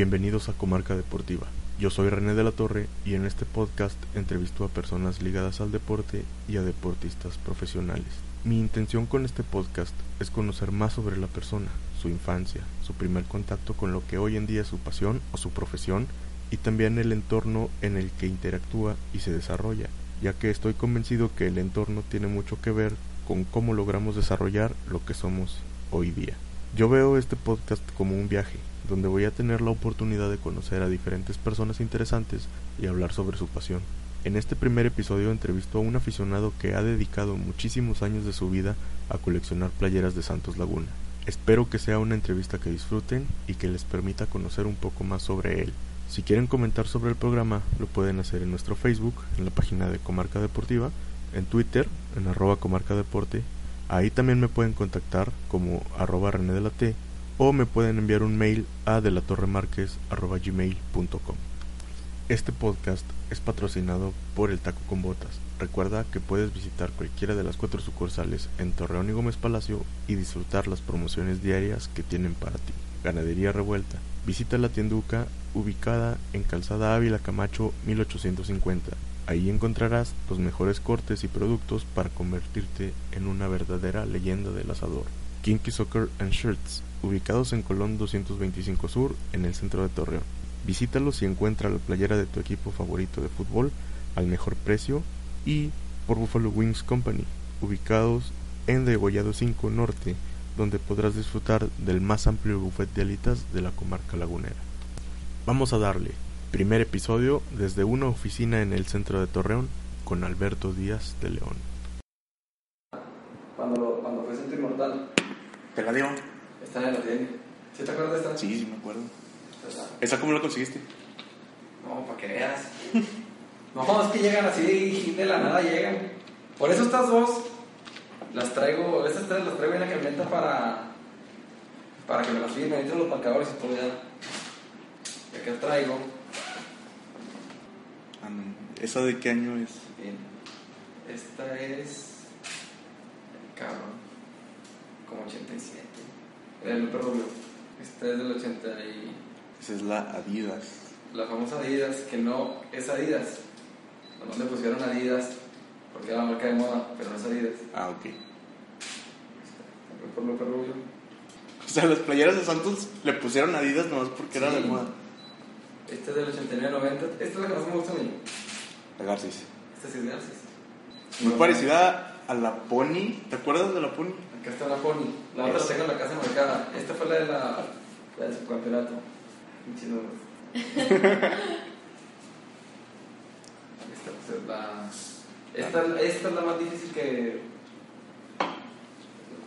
Bienvenidos a Comarca Deportiva. Yo soy René de la Torre y en este podcast entrevisto a personas ligadas al deporte y a deportistas profesionales. Mi intención con este podcast es conocer más sobre la persona, su infancia, su primer contacto con lo que hoy en día es su pasión o su profesión y también el entorno en el que interactúa y se desarrolla, ya que estoy convencido que el entorno tiene mucho que ver con cómo logramos desarrollar lo que somos hoy día. Yo veo este podcast como un viaje, donde voy a tener la oportunidad de conocer a diferentes personas interesantes y hablar sobre su pasión. En este primer episodio entrevisto a un aficionado que ha dedicado muchísimos años de su vida a coleccionar playeras de Santos Laguna. Espero que sea una entrevista que disfruten y que les permita conocer un poco más sobre él. Si quieren comentar sobre el programa, lo pueden hacer en nuestro Facebook, en la página de Comarca Deportiva, en Twitter, en arroba Comarca Deporte Ahí también me pueden contactar como arroba René de T o me pueden enviar un mail a delatorremarquez.gmail.com Este podcast es patrocinado por el Taco con Botas. Recuerda que puedes visitar cualquiera de las cuatro sucursales en Torreón y Gómez Palacio y disfrutar las promociones diarias que tienen para ti. Ganadería Revuelta. Visita la tienduca ubicada en Calzada Ávila Camacho 1850 Ahí encontrarás los mejores cortes y productos para convertirte en una verdadera leyenda del asador. Kinky Soccer and Shirts, ubicados en Colón 225 Sur, en el centro de Torreón. Visítalos y encuentra la playera de tu equipo favorito de fútbol al mejor precio y por Buffalo Wings Company, ubicados en Degollado 5 Norte, donde podrás disfrutar del más amplio buffet de alitas de la comarca lagunera. Vamos a darle. Primer episodio desde una oficina en el centro de Torreón con Alberto Díaz de León. Cuando, cuando fue Centro Inmortal, ¿Te la dio? Está en la tienda. ¿Sí te acuerdas de esta? Sí, sí, me acuerdo. ¿Esa cómo la conseguiste? No, para que veas. No, es que llegan así de la nada llegan. Por eso estas dos las traigo, estas tres las traigo en la camioneta para para que me las firmen, entre los marcadores y todo ya. Y acá traigo. Ah. ¿Esa de qué año es? Bien. Esta es. Cabrón. Como 87. El rubio. Esta es del 80 y. Esa es la Adidas. La famosa Adidas, que no es Adidas. Nomás le pusieron Adidas porque era la marca de moda, pero no es Adidas. Ah, ok. Por lo rubio. O sea, las playeras de Santos le pusieron Adidas nomás porque era de Sí. moda. Esta es del 89-90. Esta es la que más me gusta a mí. La Garcis. Esta sí es de Garcis. Muy parecida a la Pony. ¿Te acuerdas de la Pony? Acá está la Pony. La otra la tengo en la casa marcada. Esta fue la de la, la de su campeonato. Pinche número. Esta pues, es la. Esta, esta es la más difícil que.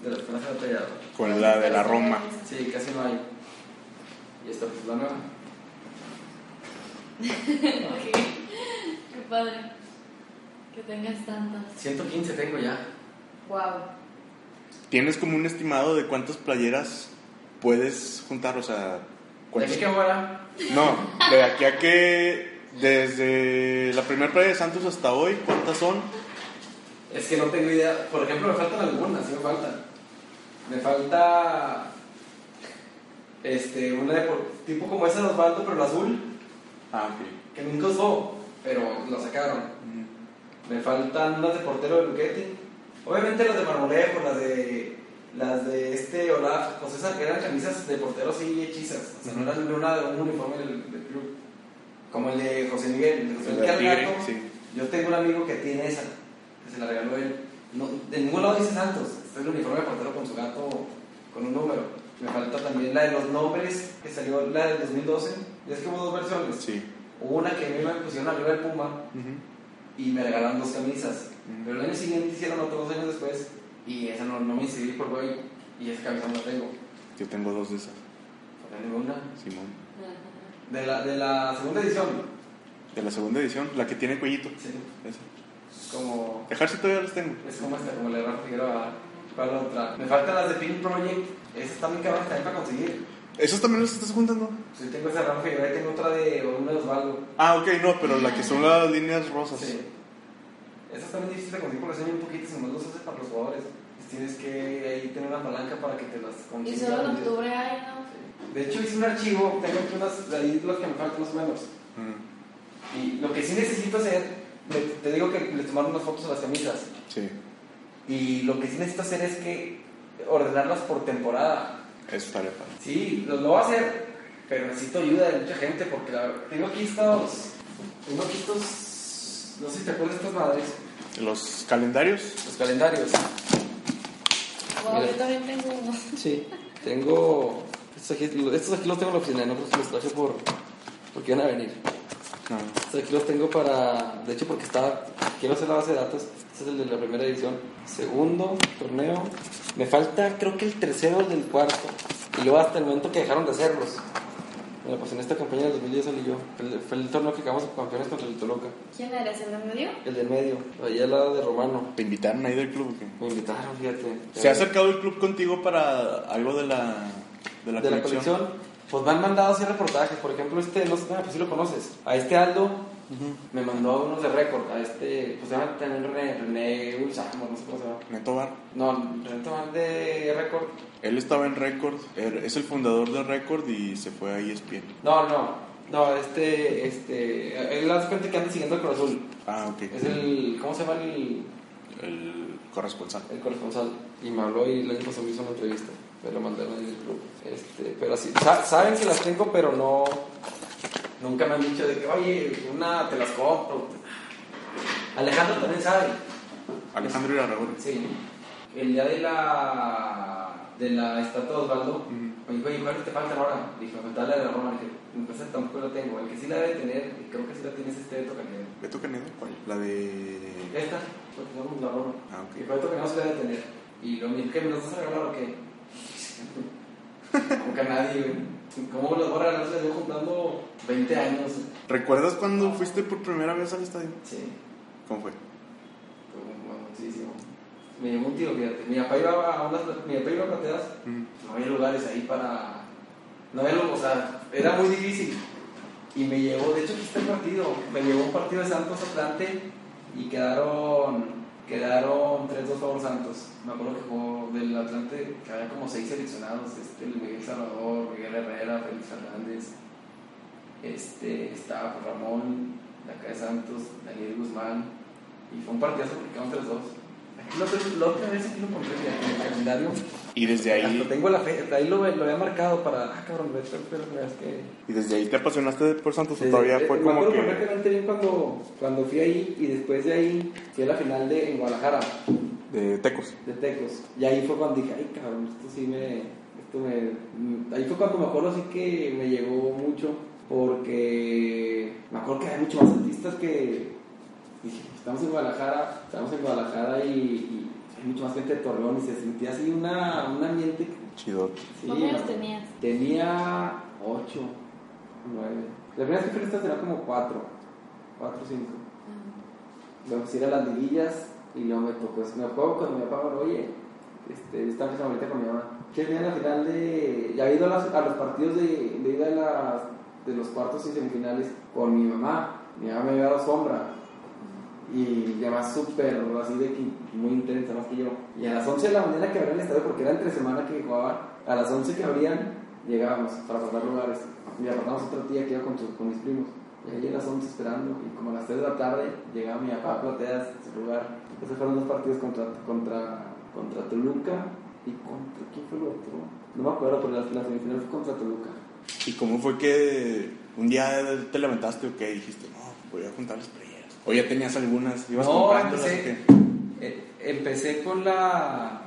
De las que más he batallado. Con la de la Roma. Sí, casi no hay. Y esta pues la nueva. Ok. Qué padre. Que tengas tantas. 115 tengo ya. Wow. ¿Tienes como un estimado de cuántas playeras puedes juntar? O sea, ¿De aquí que ahora? No, de aquí a que desde la primera playa de Santos hasta hoy, ¿cuántas son? Es que no tengo idea. Por ejemplo, me faltan algunas, sí me faltan. Me falta. Este, una de por- tipo como esa de Osvaldo, pero el azul, Ah, ok. que nunca usó, pero lo sacaron. Me faltan las de portero de Luquete. Obviamente las de Marmolejo, las de. Las de este Olaf, José César, que eran camisas de portero así hechizas. O sea, no eran de una, de un uniforme del, del club. Como el de José Miguel. El de José El Miguel Tigre, Gato. sí. Yo tengo un amigo que tiene esa, que se la regaló él. No, de ningún lado dice Santos. Este es el uniforme de portero con su gato con un número. Me falta también la de los nombres, que salió la del 2012. Ya es que hubo dos versiones. Sí. Hubo una que a mí me pusieron arriba del Puma Ujú. y me regalaron dos camisas. Pero el año siguiente hicieron otro dos años después y esa no, no me inscribí por güey y esa camisa no la tengo. Yo tengo dos de esas. Tengo una. Simón. De la, de la segunda edición. De la segunda edición, la que tiene cuellito. Sí. Esa. Como Dejar si todavía las tengo. Es como esta, como la de Rafa Figueroa. ¿Cuál otra? Me faltan las de Pink Project. Esas muy cabras también para conseguir. ¿Esas también las estás juntando? Sí, tengo esa de Rafa Figueroa y tengo otra de una de Osvaldo. Ah, ok, no, pero la que son las líneas rosas. Sí. Esas también difíciles de conseguir porque son bien poquitas y nomás los haces para los jugadores. Pues tienes que ahí tener una palanca para que te las Y consigas. solo en octubre hay, ¿no? De hecho, hice un archivo, tengo aquí unas de ahí los que me faltan más o menos. Ujú. Y lo que sí necesito hacer, te digo que le tomaron unas fotos a las camisas. Sí, Y lo que sí necesito hacer es que ordenarlas por temporada. eso estaría padre. Sí, lo, lo voy a hacer, pero necesito ayuda de mucha gente porque la- tengo aquí estos. Tengo aquí estos. No sé si te acuerdas de estas madres. Los calendarios, Los calendarios. Wow, Mira. yo también tengo uno. Sí, tengo. Estos aquí, estos aquí los tengo en la oficina, no los traje por. porque iban a venir. no, Estos aquí los tengo para. De hecho, porque está. Quiero hacer la base de datos. Este es el de la primera edición. Segundo torneo. Me falta, creo que el tercero, el del cuarto. Y luego hasta el momento que dejaron de hacerlos. Bueno, pues en esta campaña del 2010 salí yo. El- fue el torneo que quedamos campeones contra el Toluca. ¿Quién eres? ¿El de medio? El del medio, allá al lado de Romano. ¿Te invitaron ahí del club o qué? Me invitaron, fíjate. ¿Se ha acercado el club contigo para algo de la, de la de la colección? colección, pues me han mandado así reportajes. Por ejemplo, este, no sé, pues sí lo conoces. A este Aldo me mandó unos de récord. A este, pues se llama también René, René Ulzamo, no sé cómo se llama. Neto Bar. No, René Tomás de récord. Él estaba en Record, er- es el fundador de Record y se fue a ESPN. No, no, no, este, este, él hace cuenta que anda siguiendo al Cruz Azul. Ah, ok. Es el, ¿cómo se llama el, El corresponsal. el corresponsal? Y me habló y el año pasado me hizo una entrevista. Me lo mandaron ahí del club. Este, pero así, sa- saben que las tengo, pero no, nunca me han dicho de que, oye, una te las compro. Alejandro también sabe. Alejandro Irarrágorri. Sí. El día de la, de la estatua de Osvaldo, me dijo, oye, ¿cuál te falta ahora? Dije, me falta la de la Roma. Dije, entonces tampoco la tengo. El que sí la debe tener, y creo que sí la tiene es este Beto Canedo. ¿Beto Canedo? ¿Cuál? La de... Esta, porque somos la Roma. Ah, ok. Y Beto Canedo se la debe tener. Y lo mismo, ¿qué me los vas a regalar o qué? Que nadie, güey. ¿Cómo los voy a regalar? Se juntando 20 años. ¿Recuerdas cuando fuiste por primera vez al estadio? Sí. ¿Cómo fue? Muchísimo. Me llevó un tiro, fíjate. Mi papá iba a unas, mi papá iba a plateas no había lugares ahí para. No había lugares, o sea, era muy difícil. Y me llevó, de hecho, aquí está el partido. Me llevó un partido de Santos Atlante y quedaron. Quedaron 3-2 favor Santos. Me acuerdo que jugó del Atlante, que había como 6 seleccionados: este, el Miguel Salvador, Miguel Herrera, Félix Fernández. Este, estaba Ramón, de acá de Santos, Daniel Guzmán. Y fue un partidazo porque quedaron 3-2. Aquí lo otra vez aquí lo fíjate, en el calendario. Y desde Hasta ahí, tengo la fe, ahí lo, lo había marcado para. Ah, cabrón, pero es que. y desde ahí te apasionaste por Santos o Sí, todavía eh, fue me como acuerdo que perfectamente bien cuando, cuando fui ahí y después de ahí fui a la final de, en Guadalajara, de Tecos. de Tecos. Y ahí fue cuando dije, ay, cabrón, esto sí me. Esto me mm, ahí fue cuando me acuerdo así que me llegó mucho porque me acuerdo que hay muchos más artistas que. Dije, estamos en Guadalajara, estamos en Guadalajara y, y hay mucha más gente de Torreón y se sentía así una, un ambiente. Chido. Sí, ¿Cuántos tenías? Tenía 8, 9. La primera vez que fui a esta tenía como 4, 4 o 5. Luego sí era las liguillas y luego me tocó. Me acuerdo cuando mi papá me dijo, oye, este, estaba empezando ahorita con mi mamá. Que venía a la final de. Ya había ido a, las- a los partidos de, de ida de, las, de los cuartos y semifinales con mi mamá. Mi mamá me había dado sombra. Y ya más súper, así de que muy intensa, más que yo. Y a las 11 de la mañana que abrían el estadio, porque era entre semana que jugaban, a las 11 que abrían, llegábamos para pasar lugares. Y apartamos otra tía que iba con, con mis primos. Y ahí a las 11 esperando, y como a las 3 de la tarde llegaba mi papá a plateas su lugar. Esos fueron dos partidos contra, contra, contra Toluca y contra. ¿Quién fue el otro? No me acuerdo, pero la, semifinal fue contra Toluca. ¿Y cómo fue que un día te levantaste o qué? Dijiste, no, voy a juntar las playeras. O ya tenías algunas, ibas No, empecé, eh, empecé con la.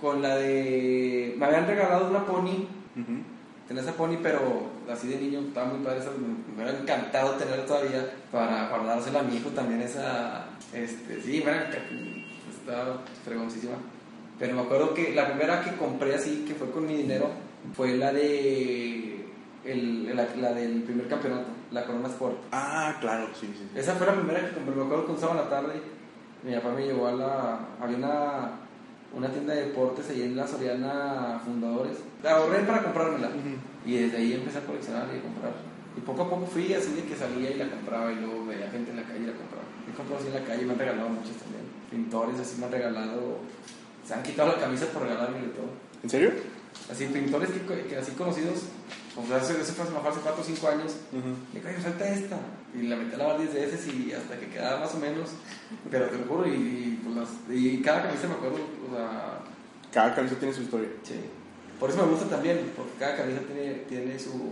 Con la de. Me habían regalado una pony. Ujú. Tenía esa pony, pero así de niño estaba muy padre. esa, Me, me hubiera encantado tenerla todavía para, para dársela a mi hijo también. Esa. Este, sí, me estaba fregoncísima. Pero me acuerdo que la primera que compré así, que fue con mi dinero, fue la de. El, la, la del primer campeonato, la Corona Sport. Ah, claro, sí, sí. Esa fue la primera que compré. Me acuerdo que un sábado en la tarde mi papá me llevó a la. Había una, una tienda de deportes ahí en la Soriana Fundadores. La ahorré para comprármela. Y desde ahí empecé a coleccionar y a comprar. Y poco a poco fui así de que salía y la compraba y luego veía gente en la calle y la compraba. He comprado así en la calle y me han regalado muchos también. Pintores así me han regalado. Se han quitado la camisa por regalarme y todo. ¿En serio? Así, pintores que, que así conocidos pues hace, ese fue hace 4 o 5 años. Le dije, oye, salta esta. Y la metí a lavar 10 veces y hasta que quedaba más o menos. Pero te lo juro, y, y, pues las, y cada camisa me acuerdo, o sea, Cada camisa tiene su historia. sí. Por eso me gusta también, porque cada camisa tiene, tiene, su,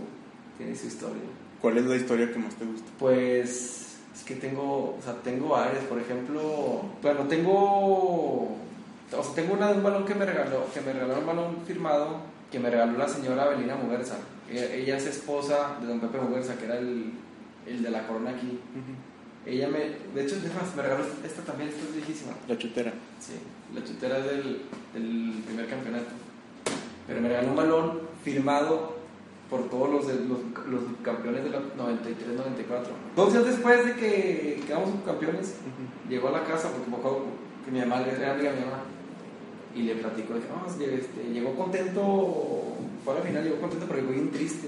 tiene su historia. ¿Cuál es la historia que más te gusta? Pues es que tengo, o sea, tengo varias, por ejemplo, bueno, tengo, o sea, tengo una de un balón que me regaló, que me regaló un balón firmado, que me regaló la señora Avelina Muguerza. Ella, es esposa de don Pepe Muguerza, que era el, el de la corona aquí. Ella me, de hecho, es más, me regaló esta también, esta es viejísima. La chutera. Sí, la chutera del, del primer campeonato. Pero me regaló un balón firmado por todos los, los, los campeones de la 93-94. Dos días después de que quedamos campeones, llegó a la casa porque acuerdo que mi mamá era amiga mi mamá y le platicó que este, llegó contento, fue final, llegó contento, pero llegó bien triste.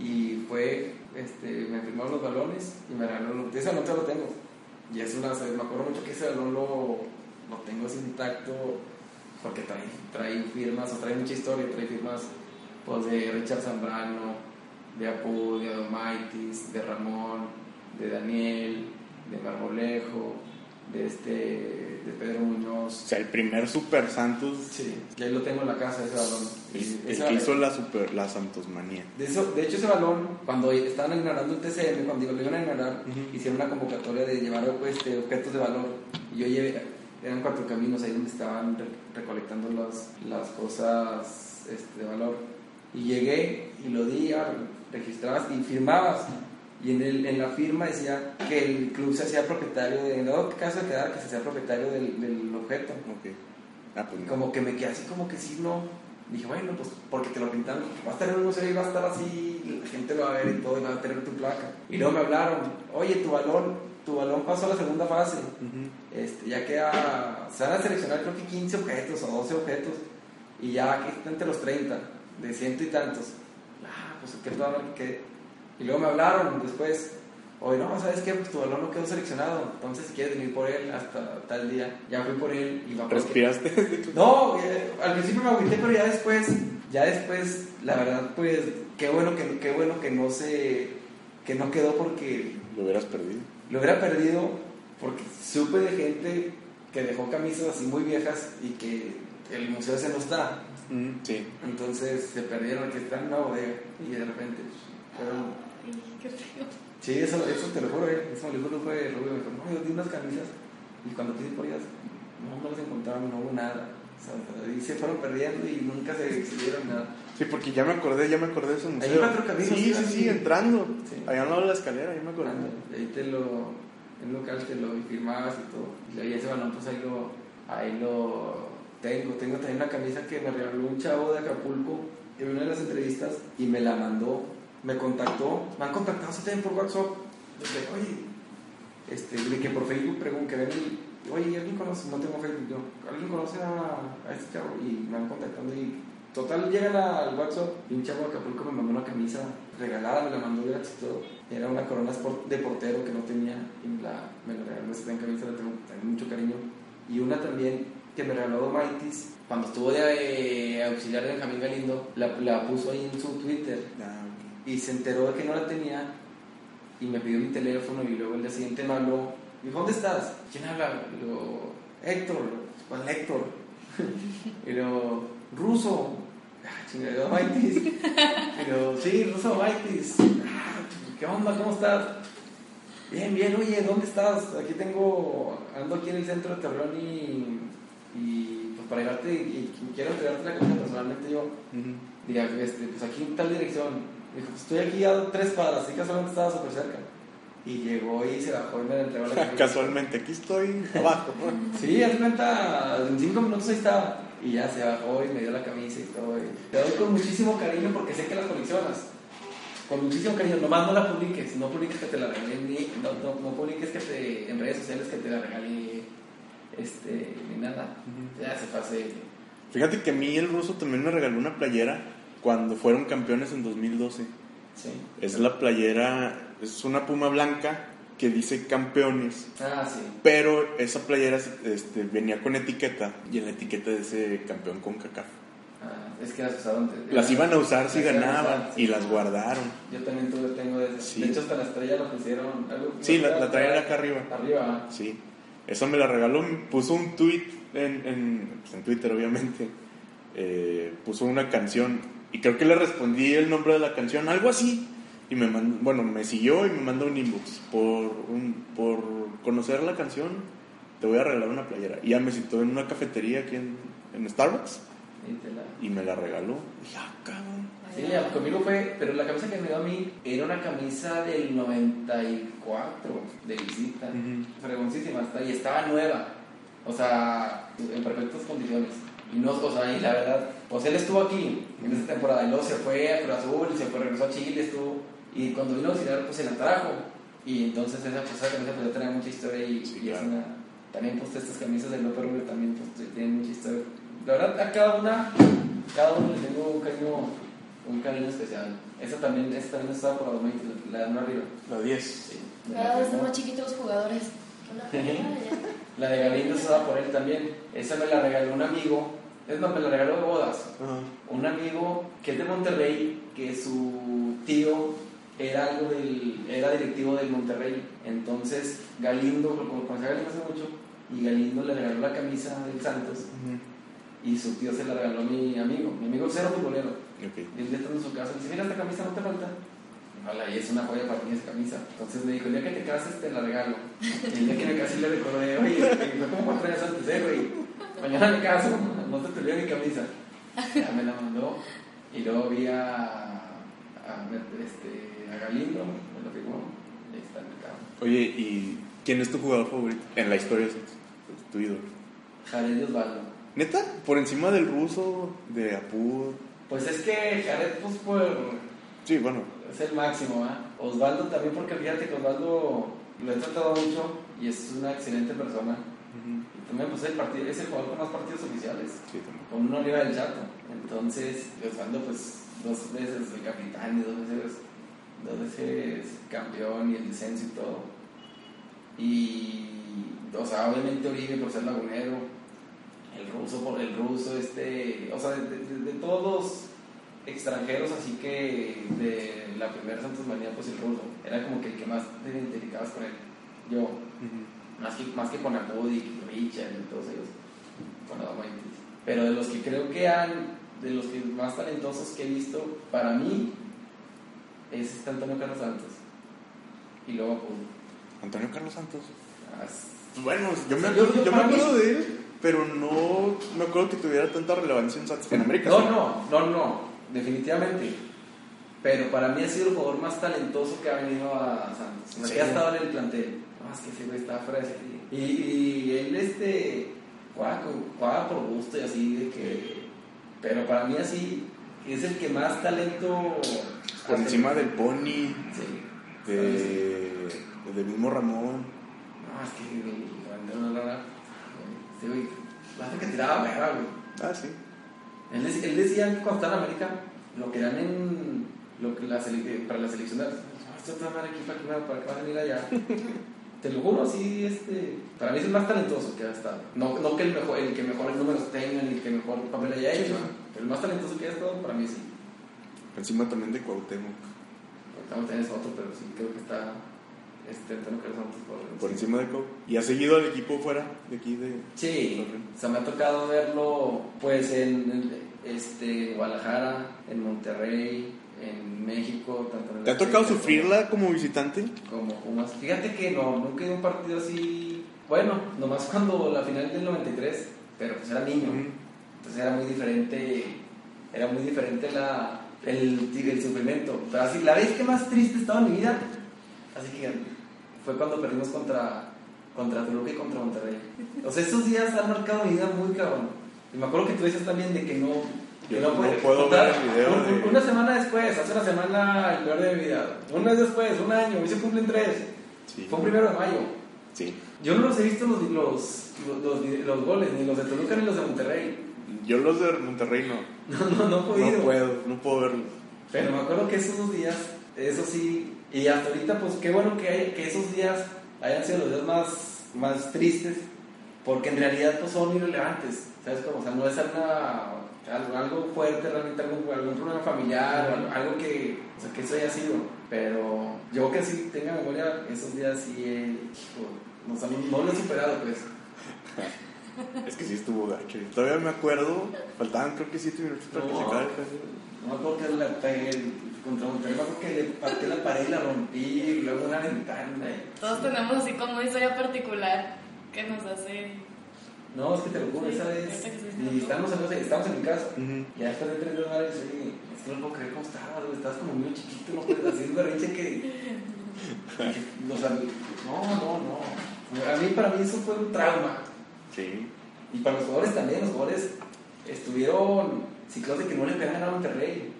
Y fue, este, me firmaron los balones y me regaló, ese balón todavía lo tengo. Y es una, me acuerdo mucho que ese balón lo, lo tengo así intacto porque trae, trae firmas, o trae mucha historia, trae firmas pues, de Richard Zambrano, de Apu, de Adomaitis, de Ramón, de Daniel, de Marmolejo, de este, de Pedro O Muñoz. sea, el primer Super Santos, Sí, y ahí lo tengo en la casa, ese balón. el, Y el ese que hizo la, super, la Santosmanía. de, eso- de hecho, ese balón, cuando estaban ignorando el TCM, cuando lo iban a ignorar, Ujú. hicieron una convocatoria de llevar este, objetos de valor. Y yo llevé, eran cuatro caminos ahí donde estaban re- recolectando las, las cosas este, de valor. Y llegué y lo di, ya, registrabas y firmabas. Y en, el, en la firma decía que el club se hacía propietario de, dado caso de quedar, que se hacía propietario del, del objeto. Ok. Ah, pues no. como que me quedé así como que sí, no. Dije, bueno, pues porque te lo pintaron, va a estar en un museo y va a estar así, la gente lo va a ver y todo, y va a tener tu placa. Y luego me hablaron, oye, tu balón, tu balón pasó a la segunda fase. Ujú. Este, ya queda, se van a seleccionar creo que 15 objetos o 12 objetos, y ya aquí está entre los 30, de ciento y tantos. Ah, pues qué que Y luego me hablaron después, oye, no, ¿sabes qué? Pues tu balón no quedó seleccionado, entonces si quieres venir por él hasta tal día. Ya fui por él y que- ¿Respiraste? no, eh, al principio me agüité, pero ya después, ya después, la verdad, pues, qué bueno que, qué bueno que no se, que no quedó porque Lo hubieras perdido. lo hubiera perdido, porque supe de gente que dejó camisas así muy viejas y que el museo ese no está. Sí. Entonces se perdieron, que están en una bodega y de repente fueron... Ay, qué feo. Sí, eso, eso te lo juro, eh. Eso me lo juro, fue Rubio. Me dijo, no, yo di unas camisas y cuando quise por ellas, no, no las encontraron, no hubo nada. O sea, y se fueron perdiendo y nunca se exhibieron nada. Sí, porque ya me acordé, ya me acordé de ese museo. Hay cuatro caminos, Sí, sí, sí, entrando. Sí. Allá al lado de la escalera, ya me acordé. Y ahí te lo, en un local te lo firmabas y todo. Y ahí ese balón, pues ahí lo, ahí lo tengo. Tengo también una camisa que me regaló un chavo de Acapulco en una de las entrevistas y me la mandó, me contactó. Me han contactado así también por WhatsApp. De, oye, este, de que por Facebook pregunto oye, ¿alguien conoce? No tengo Facebook yo. ¿Alguien conoce a, este chavo? Y me van contactando y total llegan al WhatsApp y un chavo de Acapulco me mandó una camisa regalada, me la mandó gratis y todo. Era una corona de portero que no tenía y la, me la regaló esa camisa, la tengo también mucho cariño. Y una también que me regaló Domaitis, cuando estuvo de eh, auxiliar de Benjamín Galindo, la, puso ahí en su Twitter Ah. Y se enteró de que no la tenía y me pidió mi teléfono y luego el día siguiente me habló. Me dijo, ¿dónde estás? ¿Quién habla? Y luego, Héctor. ¿Cuál Héctor? y luego, Ruso. Ah, chingada, Maitis. Y luego, sí, Ruso Maitis. Ah, ¿Qué onda? ¿Cómo estás? Bien, bien, oye, ¿dónde estás? Aquí tengo, ando aquí en el centro de Torreón y, y pues para llevarte, y, y quiero entregarte la camisa personalmente yo. Ujú. Diga, este, pues aquí en tal dirección. Dijo, estoy aquí a tres cuadras, así casualmente estaba súper cerca. Y llegó y se bajó y me entregó la camisa. Casualmente, aquí estoy abajo. Sí, haz cuenta, en cinco minutos ahí estaba. Y ya se bajó y me dio la camisa y todo. y te doy con muchísimo cariño porque sé que las coleccionas. Con muchísimo cariño, nomás no la publiques, no publiques que te la regalé, ni, no, no, no publiques que te, en redes sociales que te la regalé, este, ni nada. Ya se pase. Fíjate que a mí el ruso también me regaló una playera cuando fueron campeones en 2012. Sí. Es la playera, es una puma blanca que dice campeones. Ah, sí. Pero esa playera este, venía con etiqueta y en la etiqueta dice campeón con CACAF. Ah, es que las usaron. Las iban a usar si ganaban usar, sí. y las guardaron. Yo también tuve, tengo de esas. Sí. De hecho, hasta la estrella la pusieron. algo- Sí, la, la traían acá arriba. Arriba. Sí. Eso me la regaló, puso un tweet en, en, pues, en Twitter, obviamente. Eh, puso una canción y creo que le respondí el nombre de la canción, algo así. Y me mandó, bueno, me siguió y me mandó un inbox. Por, un, por conocer la canción, te voy a regalar una playera. Y ya me citó en una cafetería aquí en, en Starbucks Y la- y me la regaló. Dije, ah, cabrón. Sí, ya, conmigo fue, pero la camisa que me dio a mí era una camisa del 94 de visita, fregoncísima hasta, y estaba nueva, o sea, en perfectas condiciones. Y no, o sea, y la verdad, pues él estuvo aquí en esta temporada, y luego se fue a Cruz Azul, se fue, regresó a Chile, estuvo, y cuando vino a visitar, pues se la trajo. Y entonces esa, pues, esa camisa pues ya tenía mucha historia y, Sí, y es claro. una, también pues estas camisas del López Rubio también pues tienen mucha historia. La verdad, a cada una, cada uno le tengo un cariño, un cariño especial. Esa también, esa también estaba por la 20, la de arriba. La 10. Sí. Cada vez son más chiquitos los jugadores. La de Galindo estaba por él también. Esa me la regaló un amigo. Es más, me la regaló de bodas. Un amigo que es de Monterrey, que su tío era algo del, era directivo del Monterrey. Entonces Galindo, como conocí a Galindo hace mucho, y Galindo le regaló la camisa del Santos y su tío se la regaló a mi amigo, mi amigo cero futbolero. Y él ya estando en su casa, dice, mira esta camisa no te falta. Hola, y es una joya para mí esa camisa. Entonces me dijo, el día que te cases te la regalo. Y el día que me casé le recordé, oye, y fue como cuatro años antes, eh, güey. Mañana me caso, no te olvides mi camisa. Ya me la mandó. Y luego vi a, a, este, a Galindo, me lo firmó. Y ahí está en el carro. Oye, ¿y quién es tu jugador favorito en la historia Santos? Tu ídolo. Jared Osvaldo. ¿Neta? ¿Por encima del ruso, de Apud? Pues es que Jared, pues por Sí, bueno. Es el máximo, ¿ah? Osvaldo también, porque fíjate que Osvaldo lo he tratado mucho y es una excelente persona. También, pues, el partido, es el jugador con más partidos oficiales, Sí, con uno arriba del chato. Entonces, Osvaldo, pues, dos veces el capitán y dos veces, dos veces campeón y el descenso y todo. Y, o sea, obviamente Oribe por ser lagunero, el ruso por el ruso, este, o sea, de, de- de todos los extranjeros, así que de la primera Santos Manía, pues el ruso, era como que el que más te identificabas con él. Yo, más que, más que con Acudic, Richard y todos ellos, con Adamoitis. Pero de los que creo que han, de los que más talentosos que he visto, para mí, es este Antonio Carlos Santos. Y luego Acudic. Antonio Carlos Santos. Ah, es- Bueno, yo me, Yo- acuerdo, yo yo me para mí- acuerdo de él, pero no me acuerdo que tuviera tanta relevancia en Santos. En América. No, sí. no, no, no, definitivamente. Pero para mí ha sido el jugador más talentoso que ha venido a Santos. ¿En que serio? ha estado en el plantel. No, es que ese güey está fuera de. Y, y él, este, con- juega por gusto y así, de que. Pero para mí, así, es el que más talento. Por hace. encima del Pony, Sí. de, del mismo Ramón. No, es que. No, no, no. Sí, güey. La que tiraba verga, güey. Ah, sí. Él, él decía que cuando estaba en América, lo querían en. Lo que la sele- para la selección. de- "Ah, Esto a dar aquí para que, para que vas a venir allá. Te lo juro, sí, este. Para mí es el más talentoso que ha estado. No, no que el, mejor, el que mejores números tenga, ni el que mejor papel haya hecho. Pero el más talentoso que ha estado, para mí sí. Encima también de Cuauhtémoc. Ahorita tenés otro, pero sí creo que está. Este, Carlos Santos por, Por encima de Cuau. Y ha seguido al equipo fuera de aquí de. Sí, o sea, me ha tocado verlo pues en, en, este, Guadalajara, en Monterrey, en México, tanto en ¿Te ha tocado sufrirla como visitante? Como Pumas. Fíjate que no, nunca he un partido así. Bueno, nomás cuando la final del 93, pero pues era niño. Entonces era muy diferente, era muy diferente la, el, el sufrimiento. Pero así, la vez que más triste estaba en mi vida, así que fue cuando perdimos contra, contra Toluca y contra Monterrey. O sea, esos días han marcado mi vida muy cabrón. Y me acuerdo que tú dices también de que no... Yo no, no puede- puedo contar- ver el video un- de- Una semana después, hace una semana el peor de mi vida. Un mes después, un año, hoy se cumplen tres. Sí. Fue un primero de mayo. Sí. Yo no los he visto los, los, los, los- los goles, ni los de Toluca ni los de Monterrey. Yo los de Monterrey no. No, no, no he podido. No puedo, no puedo verlos. Pero me acuerdo que esos dos días, eso sí, y hasta ahorita, pues qué bueno que, hay, que esos días hayan sido los días más, más tristes, porque en realidad pues son irrelevantes, ¿sabes cómo? O sea, no es una algo, algo fuerte, realmente algún, algún problema familiar, o algo, algo que, o sea, que eso haya sido. Pero yo que sí tenga memoria, esos días sí, hijo, no, o sea, no, no lo he superado, pues. Es que sí estuvo gacho. Todavía me acuerdo, faltaban creo que 7 minutos para que se No. acabe el juego. No me acuerdo que le pegué el- contra Monterrey, me acuerdo que le partí la pared y la rompí, y luego una ventana. y- Todos tenemos así como una historia particular que nos hace. No, es que te lo juro, esa vez. Y estamos en, estamos en mi casa. Y ya después de tres dólares, es que no puedo creer cómo estabas, güey, estabas como muy chiquito, no puedes hacer un berrinche que. que- o sea, no, no, no. A mí, para mí, eso fue un trauma. Sí. Y para los jugadores también, los jugadores estuvieron ciclados de que no le habían ganado a Monterrey.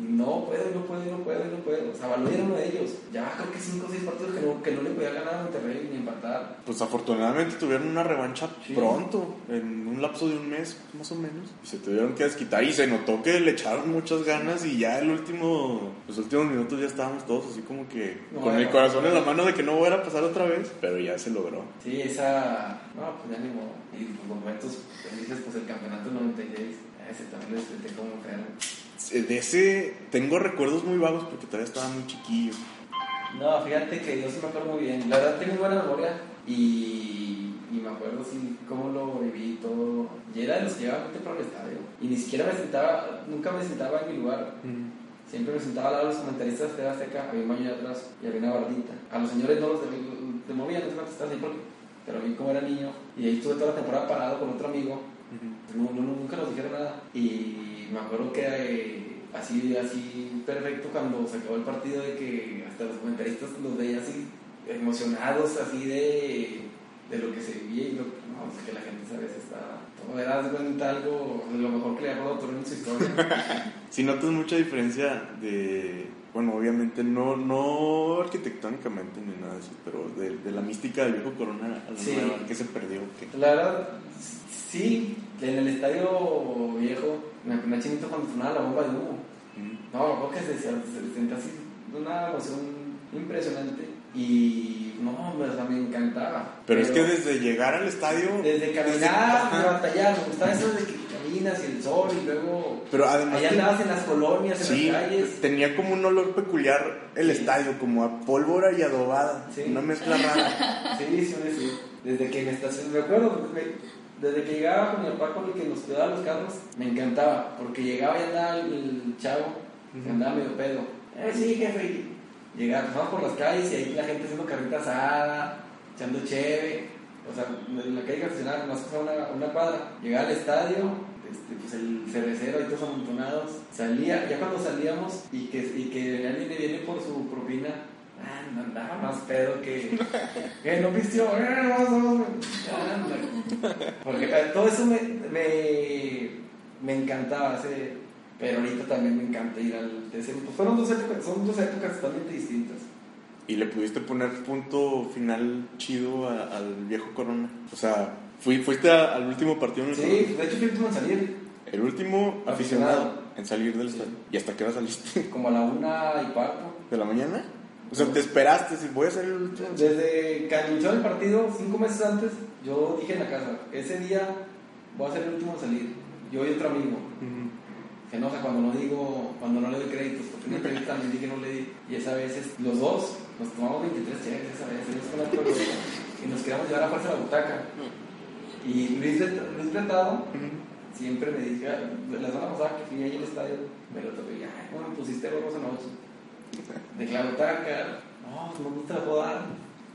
Y no puedo, no puedo, no puedo, no puedo. O sea, Balón era uno de ellos. Ya creo que cinco o seis partidos que no, que no le podía ganar a Monterrey ni empatar. Pues afortunadamente tuvieron una revancha Sí. pronto, en un lapso de un mes más o menos. Y se tuvieron que desquitar y se notó que le echaron muchas ganas y ya el último, los últimos minutos ya estábamos todos así como que No, con el corazón en la mano de que no fuera a pasar otra vez, pero ya se logró. Sí, esa. No, pues ya ni modo. Y los momentos felices, pues el campeonato 96. Ese también lo disfruté como enfermo. De ese tengo recuerdos muy vagos porque todavía estaba muy chiquillo. No, fíjate que yo sí me acuerdo muy bien. La verdad tengo buena memoria y, y me acuerdo sí cómo lo viví y todo. Y era de los que llevaba muy temprano al estadio. Y ni siquiera me sentaba, nunca me sentaba en mi lugar. Siempre me sentaba al lado de los comentaristas de Azteca, había un baño de atrás y había una bardita. A los señores no los de, de movían, no sé cuántos estaban ahí porque, pero mí como era niño y ahí estuve toda la temporada parado con otro amigo, no, no, nunca nos dijeron nada. Y me acuerdo que eh, así, así perfecto cuando se acabó el partido de que hasta los comentaristas los veía así emocionados, así de, de lo que se vivía y lo no, es que la gente a veces está... Era de cuenta algo de lo mejor que le ha pasado a Torreón en su historia. Si notas mucha diferencia de, bueno, obviamente no, no arquitectónicamente ni nada de eso, pero de, de la mística del viejo Corona a la Sí. nueva, que se perdió. ¿qué? La verdad, sí, en el estadio viejo me ponía chinito cuando sonaba la bomba de humo. Mm. No, acuerdo que se, se, se sentía así una emoción impresionante y no, me, o sea, me encantaba. Pero, es que desde llegar al estadio... desde caminar, de Ajá. batallar, me gustaba eso de que caminas y el sol y luego Pero además allá ten- andabas en las colonias, en sí, las calles. tenía como un olor peculiar el Sí. estadio, como a pólvora y adobada, Sí. una mezcla rara. Sí, sí, sí, sí. Desde que me estacioné, me acuerdo, me- desde que llegaba con mi papá con el que nos cuidaba los carros, me encantaba, porque llegaba y andaba el, el chavo, que Ujú. andaba medio pedo. Eh, sí, jefe. y Llegaba, pasamos por las calles y ahí la gente haciendo carrita asada, echando cheve. O sea, en la calle que estacionaba, más pasaba una, una cuadra. Llegaba al estadio, este, pues el cervecero ahí todos amontonados. Salía, ya cuando salíamos y que, y que alguien le viene por su propina, ah, andaba más pedo que. que no vistió, eh. Porque eh, todo eso me, me, me encantaba ese, pero ahorita también me encanta ir al TCM. Pues fueron dos épocas, son dos épocas totalmente distintas. Y le pudiste poner punto final chido a- al viejo Corona. O sea, fui, fuiste a- al último partido en el Sí, Corona? de hecho fui el último en salir, El último aficionado, Aficionado. en salir del Sí. estadio. ¿Y hasta qué hora saliste? como a la una y cuarto. ¿De la mañana? O sea, te esperaste, si voy a salir el último. Desde que anunció el partido, cinco meses antes, yo dije en la casa, ese día voy a ser el último en salir. Yo y otro amigo. Ujú. Se enoja cuando no digo, cuando no le doy créditos, porque en una entrevista también dije que no le di. Y esa vez es- los dos nos tomamos 23 cheques esa vez, con la y nos queríamos llevar a fuerza a la butaca. Y Luis, Luis Retado Ujú. siempre me dice, "Ah, la semana pasada que fui ahí al estadio, me lo toqué y, ay, ¿cómo me pusiste huevos anoche? De que la butaca, no, no te la puedo dar.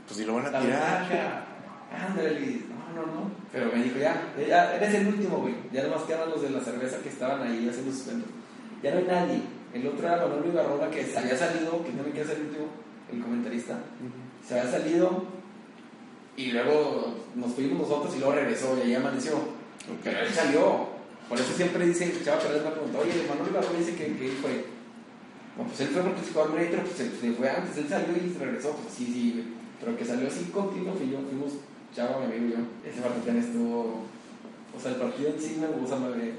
Pues si lo van a tirar. ándale, no, no, no. Pero me dijo, ya, ya, eres el último, güey. Ya nomás quedan los de la cerveza que estaban ahí haciendo sus cuentos. Ya no hay nadie. El otro era Manolo Ibarrola que se había salido, que no me ser el último, el comentarista. Se había salido y luego nos fuimos nosotros y luego regresó y ahí amaneció. Pero él salió. Por eso siempre dice, Chava Pérez me preguntó, oye, Manolo Ibarrola dice que, que él fue. No, pues él fue porque se fue al break, pero pues se, se fue antes, él salió y se regresó. Pues sí, sí. Pero que salió así continuo fui yo, fuimos Chava, mi amigo y yo. Ese partido estuvo. O sea, el partido en sí me gusta bien.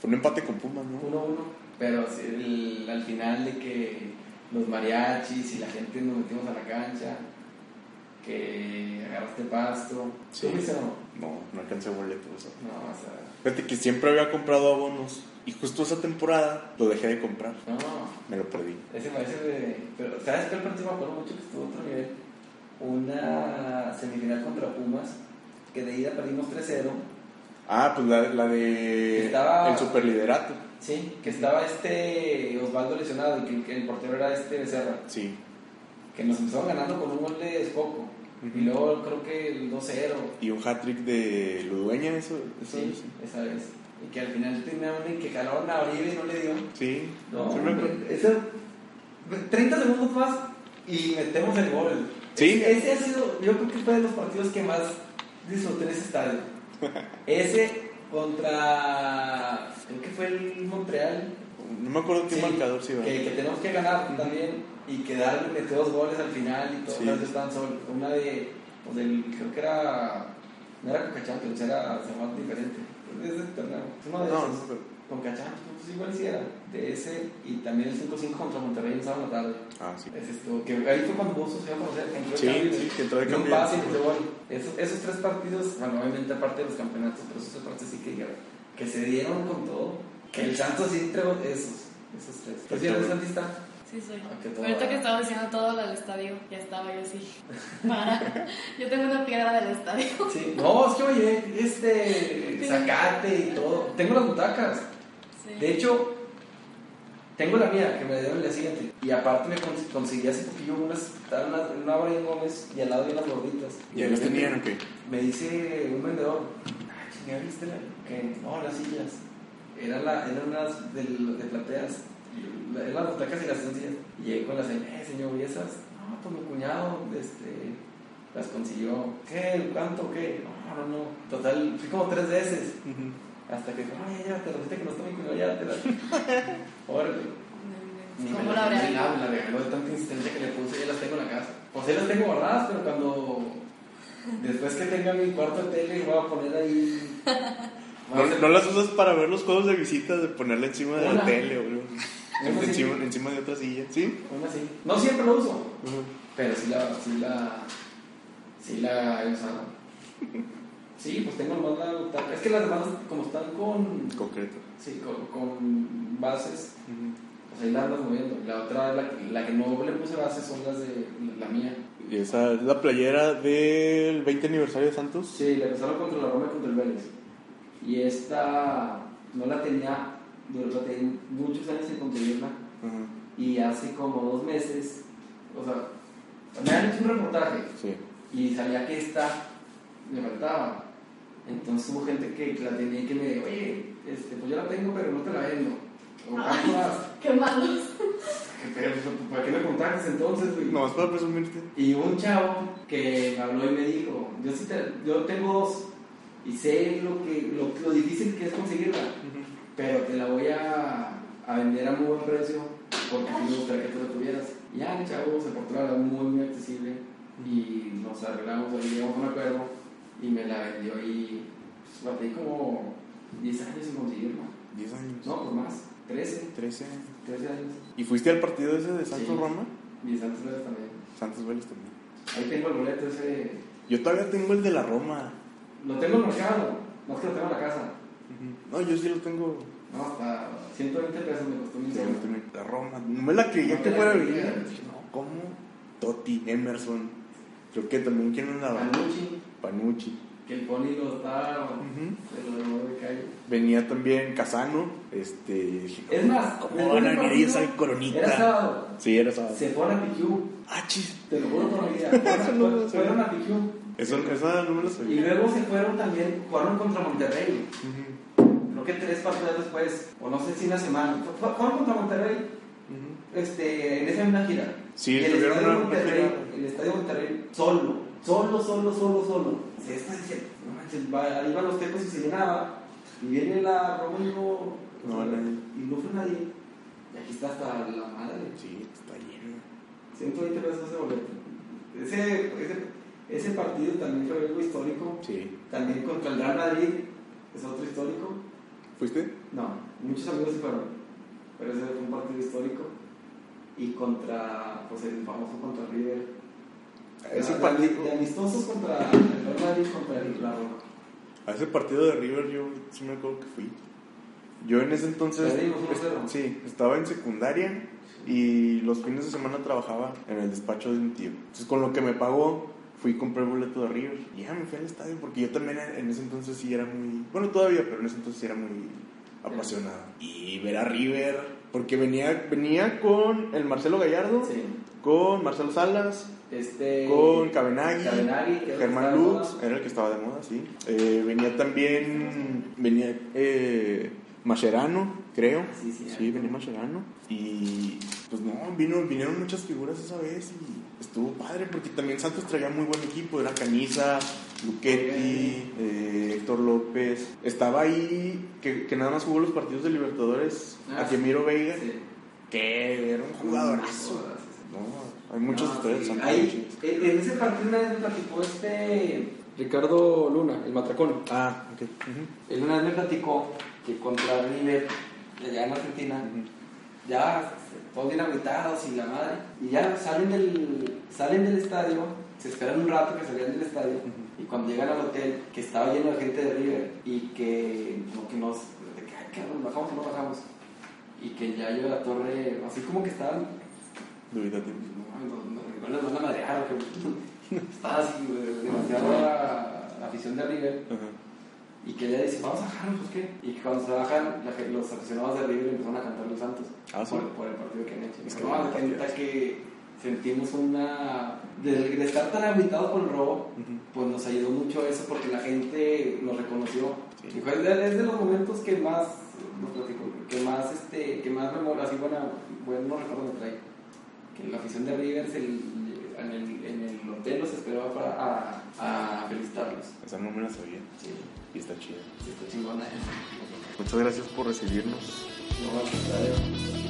Fue un empate con Pumas, ¿no? 1-1, pero sí, el- al final de que los mariachis y la gente nos metimos a la cancha, que agarraste pasto. Sí. ¿Tú o no? No, no alcancé boletos. o sea. No, o sea, Fíjate que siempre había comprado abonos Y justo esa temporada lo dejé de comprar. No, Me lo perdí. ese parece de. Pero, ¿sabes qué partido me acuerdo mucho que estuvo otro nivel? Una semifinal contra Pumas, que de ida perdimos 3-0. Ah, pues la, la de Estaba- el superliderato. Sí, que estaba este Osvaldo lesionado y que, el portero era este Becerra. Sí. Que nos empezaron ganando con un gol de Escoco. Y luego creo que el 2-0. Y un hat-trick de Ludueña, eso. eso Sí, esa vez. Y que al final terminaron en que jalaron a Oribe y no le dio. Sí. No, Sí me ese- 30 segundos más y metemos el gol. Sí. Ese, ese ha sido, yo creo que fue de los partidos que más disfruté en ese estadio. Ese contra, creo que fue el Montreal. No me acuerdo qué Sí, marcador sí que, que tenemos que ganar Ujú. también y que darle metió dos goles al final y todo Sí. las están sol. Una de, pues del, creo que era, no era Coca Champions, era, se llamaba diferente. Es de ese torneo. Uno de No, esos. no, no. Con Cachamps, pues igual sí era. De ese y también el 5-5 contra Monterrey en sábado tarde. Ah, sí. Ese estuvo, que ahí fue cuando Bozos se iba a conocer, que entró Sí, cambio, sí, que entró un pase y gol. Esos, esos tres partidos, bueno, obviamente aparte de los campeonatos, pero esos tres partidos sí que, que se dieron con todo. Que el Santos sí entregó esos, esos tres. ¿Tú sí eres santista? Sí, soy. Ah, Ahorita que estaba diciendo todo lo del estadio, ya estaba yo así. Para. Yo tengo una piedra del estadio. Sí. No, es que oye, este, sacate y todo. Tengo las butacas. Sí. De hecho, tengo la mía, que me dieron el día siguiente. Y aparte me cons- conseguí hace poquillo unas, estaban una, una en Gómez y al lado de unas gorditas. ¿Y ahí los tenían o qué? Me dice un vendedor, ah, chingada, ¿viste la? Que no, las sillas. Eran, la, eran unas de, de plateas. La- las placas y las sencillas. Y llegué con las, eh, señor, ¿y esas? No, pues mi cuñado, este, las consiguió. ¿Qué? ¿Cuánto? ¿Qué? No, no, no. Total, fui como tres veces. Hasta que, oye, ya, te resulta que no está mi cuñado, ya, te la. Órale. Ni me ¿Cómo la, la la- me la regaló de tanta insistencia que le puse, ya las tengo en la casa. Pues sí las tengo guardadas, pero cuando. Después que tenga mi cuarto de tele, voy a poner ahí. ¿No, no las usas para ver los juegos de visita, de ponerla encima de la Una. tele o sí. encima, de otra silla? ¿Sí? Una sí. No siempre lo uso, pero sí la. Sí la, sí la he usado. Sí, pues tengo nomás la. Es que las demás, como están con. Concreto. Sí, con, con bases, pues ahí la andas moviendo. La otra, la, la que no le puse bases, son las de la mía. ¿Y esa es la playera del 20 aniversario de Santos? Sí, la empezaron contra la Roma y contra el Vélez. Y esta no la tenía, la tenía muchos años sin conseguirla. Ajá. Y hace como dos meses, o sea, me han hecho un reportaje Sí. y sabía que esta me faltaba. Entonces hubo gente que la tenía y que me dijo, oye, este, pues yo la tengo, pero no te la vendo. O Ay. Qué malos. Pero, ¿para qué me contactas entonces, güey? No, es para presumirte. Y un chavo que me habló y me dijo, yo, sí te- yo tengo dos y sé lo, que, lo, lo difícil que es conseguirla, pero te la voy a, a vender a muy buen precio porque sí me gustaría que tú la tuvieras. Y ya el chavo se portó la muy, muy accesible y nos arreglamos ahí, llegamos a un acuerdo y me la vendió y pues, batí como 10 años sin conseguirla. 10 años. No, pues más, 13, 13. 13 años. ¿Y fuiste al partido ese de Santos Sí. Roma? 10 años también. Santos Vélez también. Ahí tengo el boleto ese. Yo todavía tengo el de la Roma. Lo tengo mercado, no es que lo tengo en la casa. No, yo sí lo tengo. No, hasta 120 pesos me costó mi La Roma. No me la creía No que la fuera bien. No, ¿cómo? Totti, Emerson. Creo que también quién andaba. Panucci, Panucci. que el pony lo está. Se lo dejó de calle. Venía también Casano. Este. Es más, ¿Cómo van a venir ellos al Coronita? Era sábado. Sí, era sábado. Se fueron a Pichu. Ah, chis. Te lo juro por mi vida. Fueron, fueron a Pichu. Eso, esa no me lo Y sabía. luego se fueron también, jugaron contra Monterrey. Ujú. Creo que tres partidos después, o no sé si una semana. Fu- fu- Jugaron contra Monterrey este, en esa misma gira. Sí, el estadio una- Monterrey, el estadio Monterrey, solo, solo, solo, solo, solo. Se está diciendo, no manches, va- ahí van los tecos y se llenaba. Y viene la Roma y no, No, nadie. y no fue nadie. Y aquí está hasta la madre. Sí, está lleno. 120 pesos ese boleto. Ese, ese, ese partido también fue algo histórico. Sí. También contra el Real Madrid, es otro histórico. ¿Fuiste? No, muchos amigos se fueron, pero ese fue un partido histórico. Y contra, pues el famoso contra River. Ese De- partido, De amistosos contra el Real Madrid contra el la Roma. a ese partido de River yo sí me acuerdo que fui. Yo en ese entonces, Perdimos 1-0. sí, estaba en secundaria y los fines de semana trabajaba en el despacho de un tío. Entonces con lo que me pagó fui y compré el boleto de River y ya me fui al estadio porque yo también en ese entonces sí era muy, bueno todavía, pero en ese entonces sí era muy apasionado. Y ver a River, porque venía, venía con el Marcelo Gallardo, Sí. con Marcelo Salas, Este. con Cabenagui, Cabenagui, que era el que Germán estaba de Lux, moda. era el que estaba de moda, sí. Eh, venía también, venía eh, Mascherano, creo. Sí, sí, Sí, venía Mascherano. Y pues no, vino, vinieron muchas figuras esa vez y estuvo padre porque también Santos traía muy buen equipo. Era Caniza, Luchetti, eh, Héctor López. Estaba ahí, que, que nada más jugó los partidos de Libertadores, Ah, Veiga, Sí. que era un jugadorazo. No, hay muchas No, historias de sí. Muy chidas. en ese partido una vez me platicó este. Ricardo Luna, el matracón. Ah, ok. Ujú. Él una vez me platicó que contra River, allá en Argentina, ya todos bien agüitados y la madre, y ya salen del, salen del estadio, se esperan un rato que salgan del estadio, y cuando llegan al hotel, que estaba lleno de gente de River, y que como que nos, de que, ay, cabrón, bajamos o no bajamos, y que ya yo la torre, así como que estaban, Dubitativo. no, no, no, igual les van a madrear, o que estaba así, güey, demasiado la, la afición de River, Ajá. Y que ella dice, vamos a bajarnos, pues qué. Y que cuando se bajan, la los aficionados de River empezaron a cantar los santos Ah, sí. por, por el partido que han hecho. Es Es que no, cuenta que sentimos una. De, de estar tan habitados por el robo, Ujú. pues nos ayudó mucho eso porque la gente nos reconoció. Sí. Fue de, es de los momentos que más. nos platicó, que más, este, que más memoria, así buena, buenos recuerdos me trae. Que la afición de River se- en, el, en el hotel los esperaba para a, a felicitarlos. Esa no me la sabía. Sí, Y está chida. sí, está chingona. Muchas gracias por recibirnos. No.